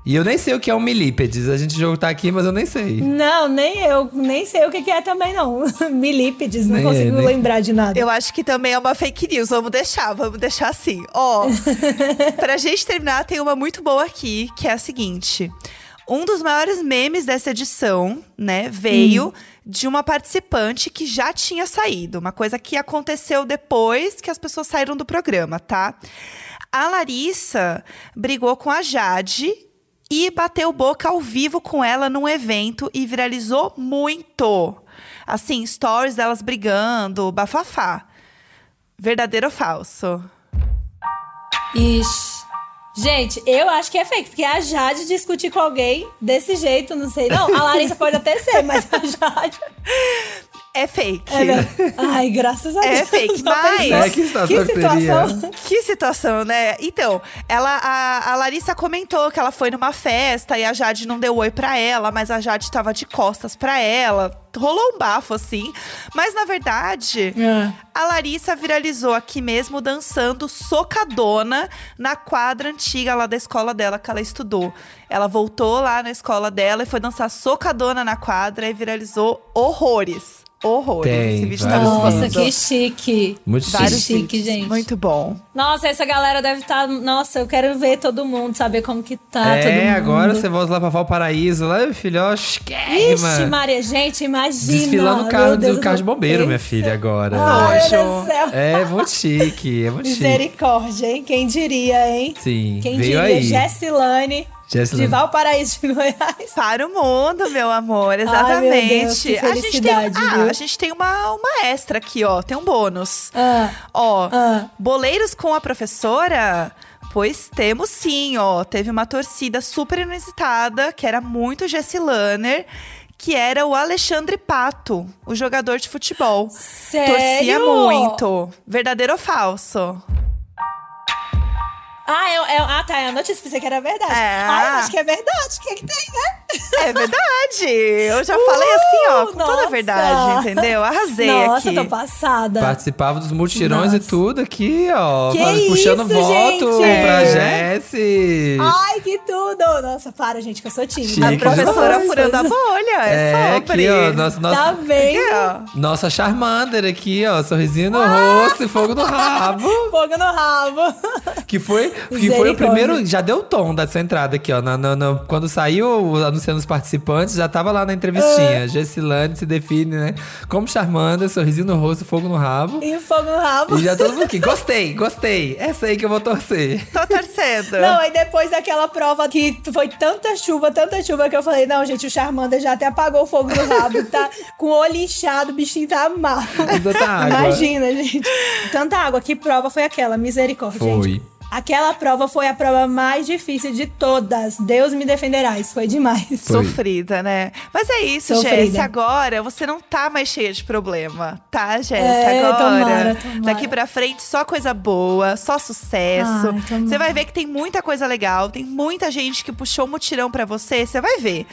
E eu nem sei o que é um milípedes. A gente jogo tá aqui, mas eu nem sei. Não, nem eu. Nem sei o que é também, não. (laughs) Milípedes, não Nem- consigo nem- lembrar de nada. Eu acho que também é uma fake news. Vamos deixar, vamos deixar assim. Ó, (laughs) pra gente terminar, tem uma muito boa aqui, que é a seguinte. Um dos maiores memes dessa edição, né, veio de uma participante que já tinha saído. Uma coisa que aconteceu depois que as pessoas saíram do programa, tá? A Larissa brigou com a Jade e bateu boca ao vivo com ela num evento e viralizou muito. Assim, stories delas brigando, bafafá. Verdadeiro ou falso? Ixi. Gente, eu acho que é fake, porque a Jade discutir com alguém desse jeito, não sei. Não, a Larissa pode até ser, mas a Jade. É fake. É, né? Ai, graças a Deus. É fake, mas-? É, que situação que situação. Que situação, né? Então, ela, a, a Larissa comentou que ela foi numa festa e a Jade não deu oi pra ela, mas a Jade tava de costas pra ela. Rolou um bafo, assim. Mas, na verdade, É. a Larissa viralizou aqui mesmo dançando socadona na quadra antiga lá da escola dela que ela estudou. Ela voltou lá na escola dela e foi dançar socadona na quadra e viralizou horrores. Horrores. Tem, Esse vídeo tá Nossa, que chique. Muito Vários chique. chique, gente. Muito bom. Nossa, essa galera deve estar. Nossa, eu quero ver todo mundo, saber como que tá todo mundo. é, agora você volta lá pra Valparaíso, lá, meu filho, ó, Ixi, esquema. Maria, gente, imagina. Desfilando o Meu carro Deus do carro de bombeiro, minha filha, agora. Ai, meu Deus Nojo. do céu. É muito chique, é muito (laughs) chique. Misericórdia, hein? Quem diria, hein? Sim, Quem veio diria? aí. Jessilane, Jessilane. de Valparaíso (laughs) de Goiás. Para o mundo, meu amor, Ai, exatamente. meu Deus, que a gente tem, ah, viu? a gente tem uma, uma extra aqui, ó. Tem um bônus. Ah, Ó, Ah. boleiros com a professora? Pois temos sim, ó. Teve uma torcida super inusitada, que era muito Jessilaner, que era o Alexandre Pato, o jogador de futebol. sério? Torcia muito. Verdadeiro ou falso? Ah, é, é- ah, tá. É a notícia. Pensei que era verdade. É. Ah, eu acho que é verdade. O que, que tem, né? É verdade! Eu já (laughs) falei assim, ó, com toda a nossa. verdade, entendeu? Arrasei Nossa, aqui. tô passada. Participava dos multirões Nossa. e tudo aqui, ó. Que puxando isso, voto gente? pra É. Jessie. Ai, que tudo! Nossa, para, gente, que eu sou tímida. Chique A professora Nossa. furando a bolha, é, É, sobre. aqui, ó. Nosso, nosso, Tá vendo? Aqui, ó. Nossa Charmander aqui, ó. Sorrisinho no Ah! rosto e fogo no rabo. (laughs) Fogo no rabo. Que foi, que foi o primeiro. Já deu o tom dessa entrada aqui, ó. Na- na- na- quando saiu anunciando os participantes, já tava lá na Ah. entrevistinha. Gessilane se define, né? Como Charmander, sorrisinho no rosto, fogo no rabo. E fogo no rabo. E já todo mundo aqui. Gostei, gostei. Essa aí que eu vou torcer. Tô torcendo. Não, aí depois daquela prova que foi tanta chuva, tanta chuva, que eu falei, não, gente, o Charmander já até apagou o fogo no rabo, tá com o olho inchado, o bichinho tá mal. Tanta água. Imagina, gente. Tanta água, que prova foi aquela? Misericórdia, Foi. gente. Aquela prova foi a prova mais difícil de todas. Deus me defenderá, isso foi demais. Foi. (laughs) Sofrida, né? Mas é isso. Jéssica. Agora você não tá mais cheia de problema, tá, Jéssica? É, agora. tomara, tomara. Daqui pra frente, só coisa boa, só sucesso. Ai. Você vai ver que tem muita coisa legal, tem muita gente que puxou mutirão pra você, você vai ver.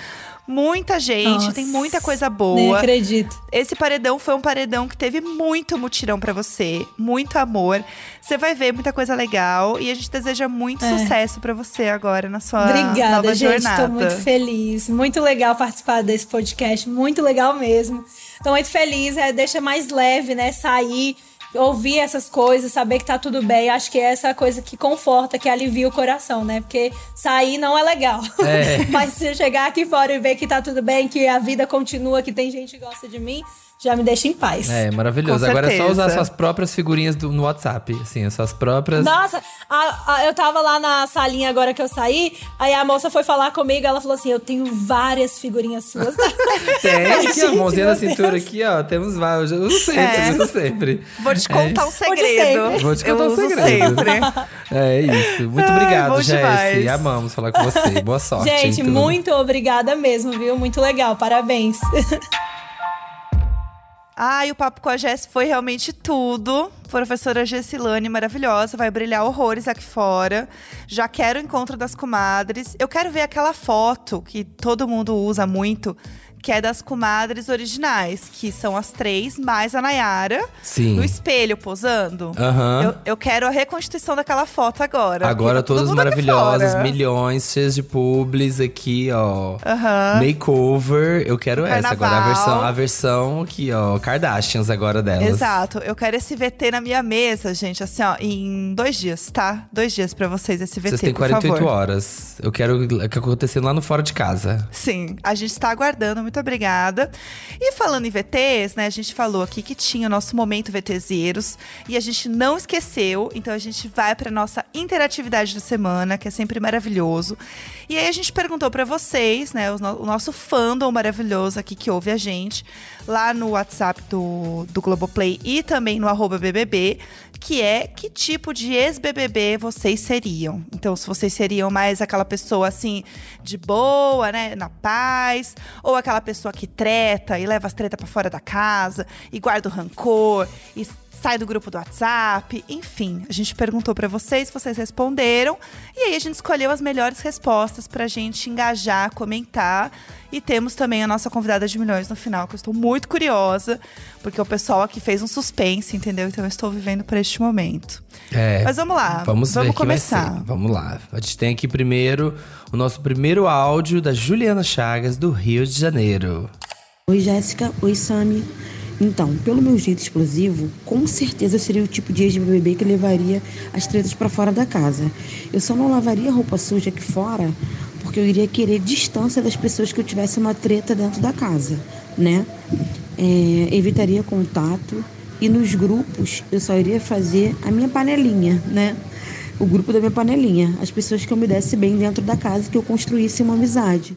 Muita gente, Nossa, tem muita coisa Nem boa. acredito. Esse paredão foi um paredão que teve muito mutirão pra você, muito amor. Você vai ver muita coisa legal e a gente deseja muito É. sucesso pra você agora na sua Obrigada, nova gente. jornada. Tô muito feliz. Muito legal participar desse podcast. Muito legal mesmo. Tô muito feliz. É, deixa mais leve, né? Sair, ouvir essas coisas, saber que tá tudo bem. Acho que é essa coisa que conforta, que alivia o coração, né? Porque sair não é legal. É. (laughs) Mas se eu chegar aqui fora e ver que tá tudo bem, que a vida continua, que tem gente que gosta de mim, já me deixa em paz. É, maravilhoso. Agora é só usar suas próprias figurinhas do- no WhatsApp. Assim, as suas próprias. Nossa, a- a- eu tava lá na salinha agora que eu saí, aí a moça foi falar comigo, ela falou assim: Eu tenho várias figurinhas suas. (laughs) Tem aqui, ó, Gente, mãozinha na cintura Deus. aqui, ó. Temos vários. Eu uso sempre, É. eu uso sempre. Vou te É contar um isso. segredo. Vou te Eu contar um uso segredo. sempre. (laughs) É isso. Muito Ai, obrigado, bom Jesse. Amamos falar com você. Boa (laughs) sorte. Gente, tudo. muito obrigada mesmo, viu? Muito legal, parabéns. Ai, o papo com a Jess foi realmente tudo. Professora Gessilane, maravilhosa, vai brilhar horrores aqui fora. Já quero o encontro das comadres. Eu quero ver aquela foto que todo mundo usa muito, que é das comadres originais, que são as três, mais a Nayara, Sim. no espelho, posando. Aham. Eu, eu quero a reconstituição daquela foto agora. Agora tá todas maravilhosas, milhões, cheias de publis aqui, ó. Aham. Makeover. Eu quero essa agora. A Carnaval. versão, a versão aqui, ó. Kardashians agora delas. Exato. Eu quero esse VT na minha mesa, gente, assim, ó, em dois dias, tá? Dois dias pra vocês esse VT, Vocês têm por 48 favor. horas. Eu quero que acontecendo lá no fora de casa. Sim, a gente está aguardando, muito obrigada. E falando em VTs, né, a gente falou aqui que tinha o nosso momento VTZeiros e a gente não esqueceu, então a gente vai para nossa interatividade da semana, que é sempre maravilhoso. E aí a gente perguntou para vocês, né, o, no- o nosso fandom maravilhoso aqui que ouve a gente, lá no WhatsApp do, do Globoplay e também no BBB, que é que tipo de ex-BBB vocês seriam. Então, se vocês seriam mais aquela pessoa assim, de boa, né, na paz, ou aquela pessoa que treta e leva as tretas pra fora da casa e guarda o rancor e sai do grupo do WhatsApp, enfim, a gente perguntou pra vocês, vocês responderam, e aí a gente escolheu as melhores respostas pra gente engajar, comentar. E temos também a nossa convidada de milhões no final, que eu estou muito curiosa, porque o pessoal aqui fez um suspense, entendeu? Então eu estou vivendo por este momento. É. Mas vamos lá, Vamos, vamos ver quem vai começar. ser. Vamos lá. A gente tem aqui primeiro o nosso primeiro áudio da Juliana Chagas, do Rio de Janeiro. Oi, Jéssica. Oi, Sami. Então, pelo meu jeito explosivo, com certeza eu seria o tipo de ex-BBB que levaria as tretas pra fora da casa. Eu só não lavaria roupa suja aqui fora porque eu iria querer distância das pessoas que eu tivesse uma treta dentro da casa, né? É, evitaria contato e nos grupos eu só iria fazer a minha panelinha, né? O grupo da minha panelinha, as pessoas que eu me desse bem dentro da casa, que eu construísse uma amizade.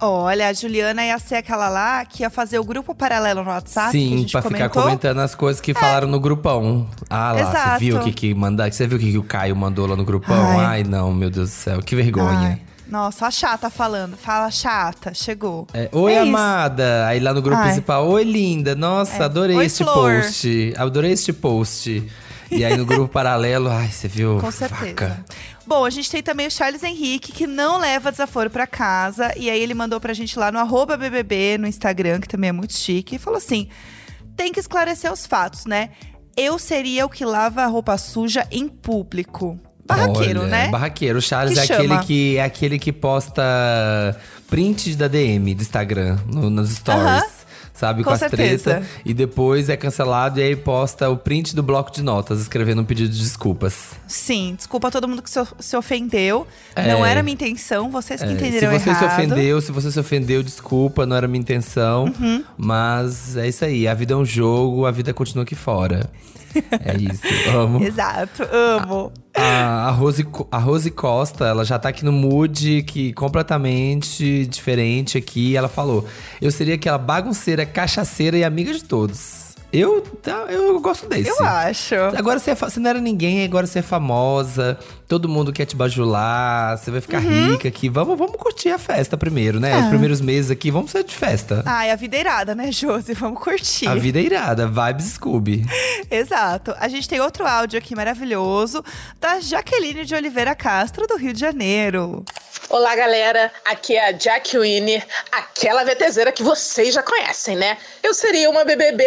Olha, a Juliana ia ser aquela lá que ia fazer o grupo paralelo no WhatsApp. Sim, pra ficar comentou. comentando as coisas que falaram no grupão. Ah lá, Exato. você viu o que que manda, Você viu o que, que o Caio mandou lá no grupão? Ai. Ai, não, meu Deus do céu, que vergonha. Ai, nossa, a chata falando. Fala chata, chegou. É, Oi, É amada. Aí lá no grupo Ai. principal, oi, linda. Nossa, É. adorei Oi, este Flor. post. Adorei este post. E aí no grupo (laughs) paralelo, ai, você viu? Com certeza. Vaca. Bom, a gente tem também o Charles Henrique, que não leva desaforo pra casa. E aí ele mandou pra gente lá no arroba BBB, no Instagram, que também é muito chique. E falou assim, tem que esclarecer os fatos, né? Eu seria o que lava a roupa suja em público. Barraqueiro, Olha, né? Barraqueiro. O Charles Que é aquele que, é aquele que posta print da DM do Instagram, no- nos stories. Aham. Sabe, Com com, as certeza. treta. E depois é cancelado e aí posta o print do bloco de notas, escrevendo um pedido de desculpas. Sim, desculpa a todo mundo que se, se ofendeu. É. Não era minha intenção, vocês que É, se entenderam você errado. se ofendeu, se você se ofendeu, desculpa, não era minha intenção. Uhum. Mas é isso aí, a vida é um jogo, a vida continua aqui fora. É isso, (laughs) amo. Exato, amo. A, a, Rose, a Rose Costa, ela já tá aqui no mood que completamente diferente aqui. Ela falou: Eu seria aquela bagunceira, cachaceira e amiga de todos. Eu, tá, eu gosto desse. Eu acho. Agora você, é você não era ninguém, agora você é famosa. Todo mundo quer te bajular, você vai ficar Uhum. rica aqui. Vamos, vamos curtir a festa primeiro, né? Os Ah. primeiros meses aqui, vamos ser de festa. Ai, a vida é irada, né, Josi? Vamos curtir. A vida é irada, vibes Scooby. (laughs) Exato. A gente tem outro áudio aqui maravilhoso da Jaqueline de Oliveira Castro, do Rio de Janeiro. Olá, galera. Aqui é a Jack Winnie, aquela VTZera que vocês já conhecem, né? Eu seria uma BBB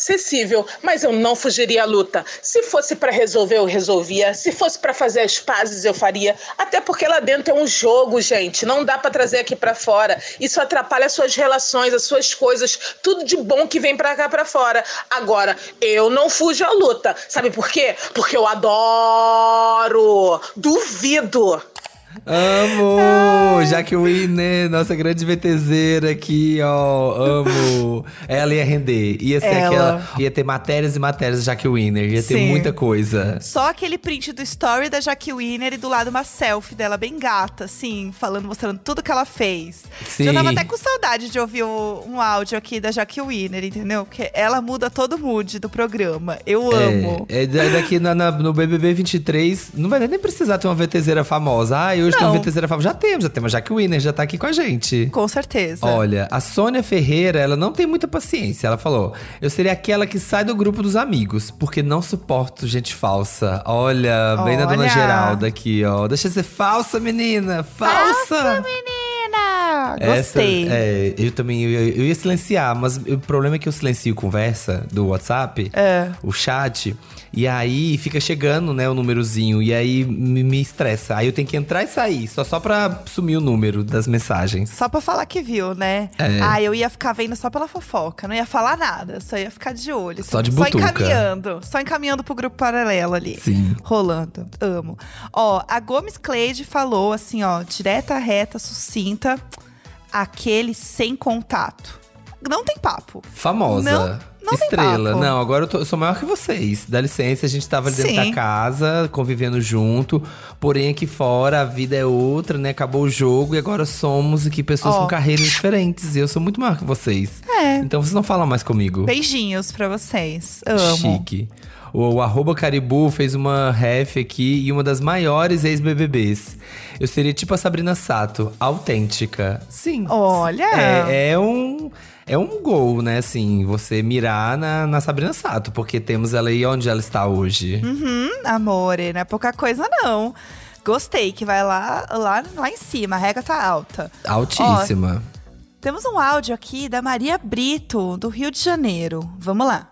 acessível, mas eu não fugiria à luta. Se fosse pra resolver, eu resolvia. Se fosse pra fazer as pazes, eu faria. Até porque lá dentro é um jogo, gente. Não dá pra trazer aqui pra fora. Isso atrapalha as suas relações, as suas coisas, tudo de bom que vem pra cá pra fora. Agora, eu não fujo à luta. Sabe por quê? Porque eu adoro. Duvido. Amo! Jaque Winner, nossa grande VTZera aqui, ó. Amo. (laughs) Ela ia render. Ia ser Ela. aquela. Ia ter matérias e matérias da Jaque Winner. Ia ter Sim. muita coisa. Só aquele print do story da Jaque Winner e do lado uma selfie dela bem gata, assim, falando, mostrando tudo que ela fez. Sim. Já tava até com saudade de ouvir o- um áudio aqui da Jaque Winner, entendeu? Porque ela muda todo o mood do programa. Eu amo. É, é da- daqui na- na- no BBB 23, não vai nem precisar ter uma VTZera famosa. Ah, hoje tem Não. VTZera famosa. Já temos, já temos. A Jaque Winner já tá aqui com a gente. Com certeza. Olha, a Sônia Ferreira, ela não tem muita paciência. Ela falou: Eu seria aquela que sai do grupo dos amigos, porque não suporto gente falsa. Olha, bem na dona. Geralda aqui, ó. Deixa de ser falsa, menina! Falsa! menina! Essa, Gostei. é, eu também eu, eu ia silenciar, mas o problema é que eu silencio conversa do WhatsApp, É. o chat, e aí fica chegando, né, o númerozinho, e aí me, me estressa. Aí eu tenho que entrar e sair, só, só pra sumir o número das mensagens. Só pra falar que viu, né? É. Ah, eu ia ficar vendo só pela fofoca. Não ia falar nada. Só ia ficar de olho. Só de Só butuca. encaminhando. Só encaminhando pro grupo paralelo ali. Sim. Rolando. Amo. Ó, a Gomes Cleide falou assim, ó. Direta, reta, sucinta. Aquele sem contato. Não tem papo. Famosa. Não- não Estrela. Não, agora eu, tô- eu sou maior que vocês. Dá licença, a gente tava ali dentro Sim. da casa, convivendo junto. Porém, aqui fora, a vida é outra, né? Acabou o jogo e agora somos aqui pessoas Ó. com carreiras diferentes. E eu sou muito maior que vocês. É. Então vocês não falam mais comigo. Beijinhos pra vocês. Amo. Chique. O, arroba Caribu fez uma ref aqui e uma das maiores ex-BBBs. Eu seria tipo a Sabrina Sato, autêntica. Sim. Olha. É, é um. É um gol, né, assim, você mirar na, na Sabrina Sato, porque temos ela aí onde ela está hoje. Uhum, amore, não é pouca coisa não. Gostei, que vai lá, lá, lá em cima, a régua tá alta. Altíssima. Temos um áudio aqui da Maria Brito, do Rio de Janeiro. Vamos lá.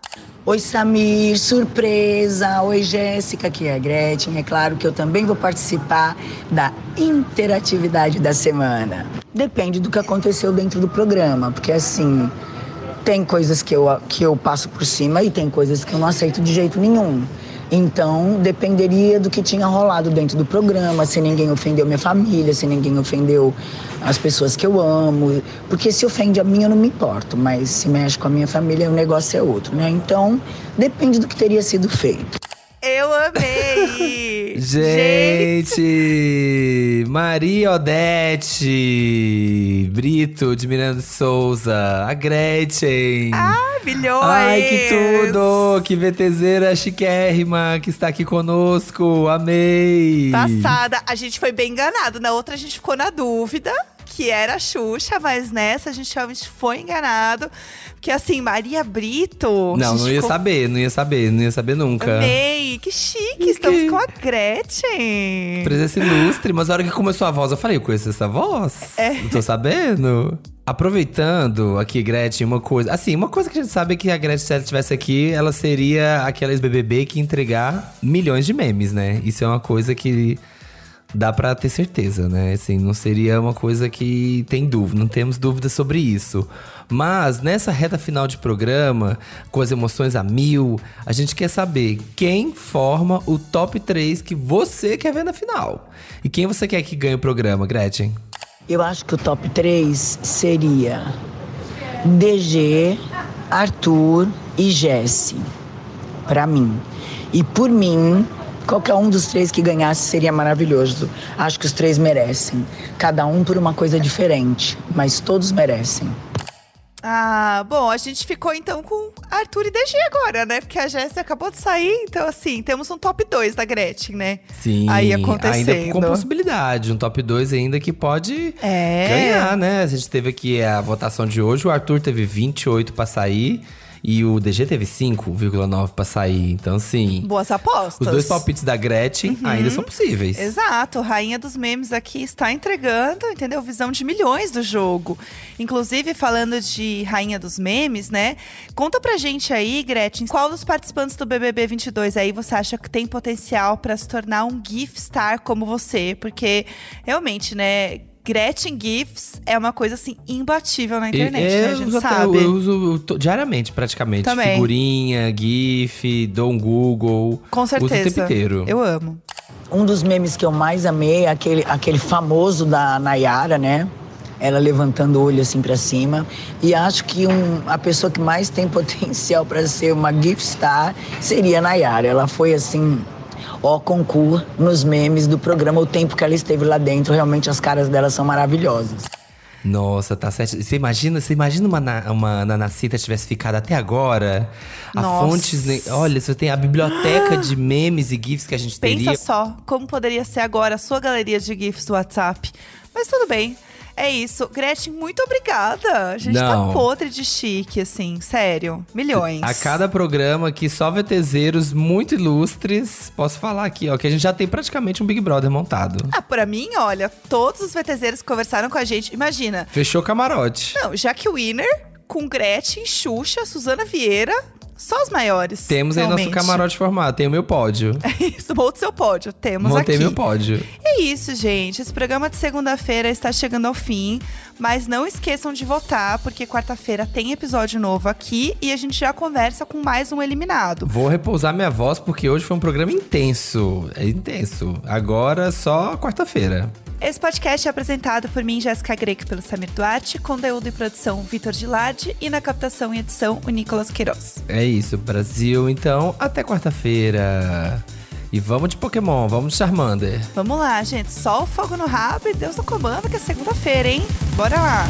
Oi, Samir, surpresa! Oi, Jéssica, aqui é a Gretchen. É claro que eu também vou participar da interatividade da semana. Depende do que aconteceu dentro do programa, porque assim, tem coisas que eu, que eu passo por cima e tem coisas que eu não aceito de jeito nenhum. Então, dependeria do que tinha rolado dentro do programa, se ninguém ofendeu minha família, se ninguém ofendeu as pessoas que eu amo. Porque se ofende a mim, eu não me importo, mas se mexe com a minha família, o negócio é outro, né? Então, depende do que teria sido feito. Eu amei! (laughs) Gente! Maria Odete Brito de Miranda Souza, a Gretchen. Ah, milhões! Ai, que tudo! Que VTZera chiquérrima que está aqui conosco. Amei! Passada. A gente foi bem enganado. Na outra, a gente ficou na dúvida. Que era a Xuxa, mas nessa a gente realmente foi enganado. Porque assim, Maria Brito. Não, não ia ficou... saber, não ia saber, não ia saber nunca. Amei, que chique, estamos com a Gretchen. Presença ilustre, mas a hora que começou a voz, eu falei, eu conheço essa voz? É. Não tô sabendo. Aproveitando aqui, Gretchen, uma coisa. Assim, uma coisa que a gente sabe é que a Gretchen, se ela estivesse aqui, ela seria aquela ex-BBB que entregar milhões de memes, né? Isso é uma coisa que dá para ter certeza, né? Assim, não seria uma coisa que tem dúvida, não temos dúvida sobre isso. Mas nessa reta final de programa, com as emoções a mil, a gente quer saber quem forma o top 3 que você quer ver na final. E quem você quer que ganhe o programa, Gretchen? Eu acho que o top 3 seria DG, Arthur e Jesse. Para mim. E por mim, Qualquer um dos três que ganhasse seria maravilhoso. Acho que os três merecem. Cada um por uma coisa diferente, mas todos merecem. Ah, bom, a gente ficou então com Arthur e DG agora, né? Porque a Jéssica acabou de sair, então assim, temos um top 2 da Gretchen, né? Sim, Aí acontecendo. ainda com possibilidade, um top 2 ainda que pode é. ganhar, né? A gente teve aqui a votação de hoje, o Arthur teve 28 para sair. E o DG teve 5,9 pra sair. Então, assim. Boas apostas. Os dois palpites da Gretchen uhum. ainda são possíveis. Exato. Rainha dos memes aqui está entregando, entendeu? Visão de milhões do jogo. Inclusive, falando de Rainha dos Memes, né? Conta pra gente aí, Gretchen, qual dos participantes do BBB 22 aí você acha que tem potencial para se tornar um GIF star como você? Porque, realmente, né? Gretchen GIFs é uma coisa assim imbatível na internet, né? A gente sabe. Eu, eu uso diariamente, praticamente. Também. Figurinha, GIF, dou um Google. Com certeza. Uso o tempo inteiro. Eu amo. Um dos memes que eu mais amei é aquele, aquele famoso da Nayara, né? Ela levantando o olho assim para cima. E acho que um, a pessoa que mais tem (laughs) potencial para ser uma gift star seria a Nayara. Ela foi assim ó concurso nos memes do programa o tempo que ela esteve lá dentro. Realmente as caras dela são maravilhosas. Nossa, tá certo. Você imagina, você imagina uma, uma Nanacita tivesse ficado até agora? A Nossa. fontes. Olha, você tem a biblioteca de memes e GIFs que a gente Pensa teria. Pensa só, como poderia ser agora a sua galeria de GIFs do WhatsApp. Mas tudo bem. É isso. Gretchen, muito obrigada. A gente tá Não. tá podre de chique, assim. Sério. Milhões. A cada programa aqui, só VTZeros muito ilustres. Posso falar aqui, ó, que a gente já tem praticamente um Big Brother montado. Ah, pra mim, olha, todos os VTZeros que conversaram com a gente, imagina. Fechou camarote. Não, Jack Winner, com Gretchen, Xuxa, Suzana Vieira, só os maiores. Temos aí nosso camarote formado. Tem o meu pódio. (laughs) É isso, monte seu pódio. Temos Montei aqui. meu pódio. É isso, gente. Esse programa de segunda-feira está chegando ao fim. Mas não esqueçam de votar, porque quarta-feira tem episódio novo aqui e a gente já conversa com mais um eliminado. Vou repousar minha voz, porque hoje foi um programa intenso. É intenso. Agora só quarta-feira. Esse podcast é apresentado por mim, Jéssica Greco, pelo Samir Duarte, conteúdo e produção Vitor Gilardi e na captação e edição o Nicolas Queiroz. É isso, Brasil. Então, até quarta-feira. E vamos de Pokémon, vamos de Charmander. Vamos lá, gente. Só o fogo no rabo e Deus no comando, que é segunda-feira, hein? Bora lá!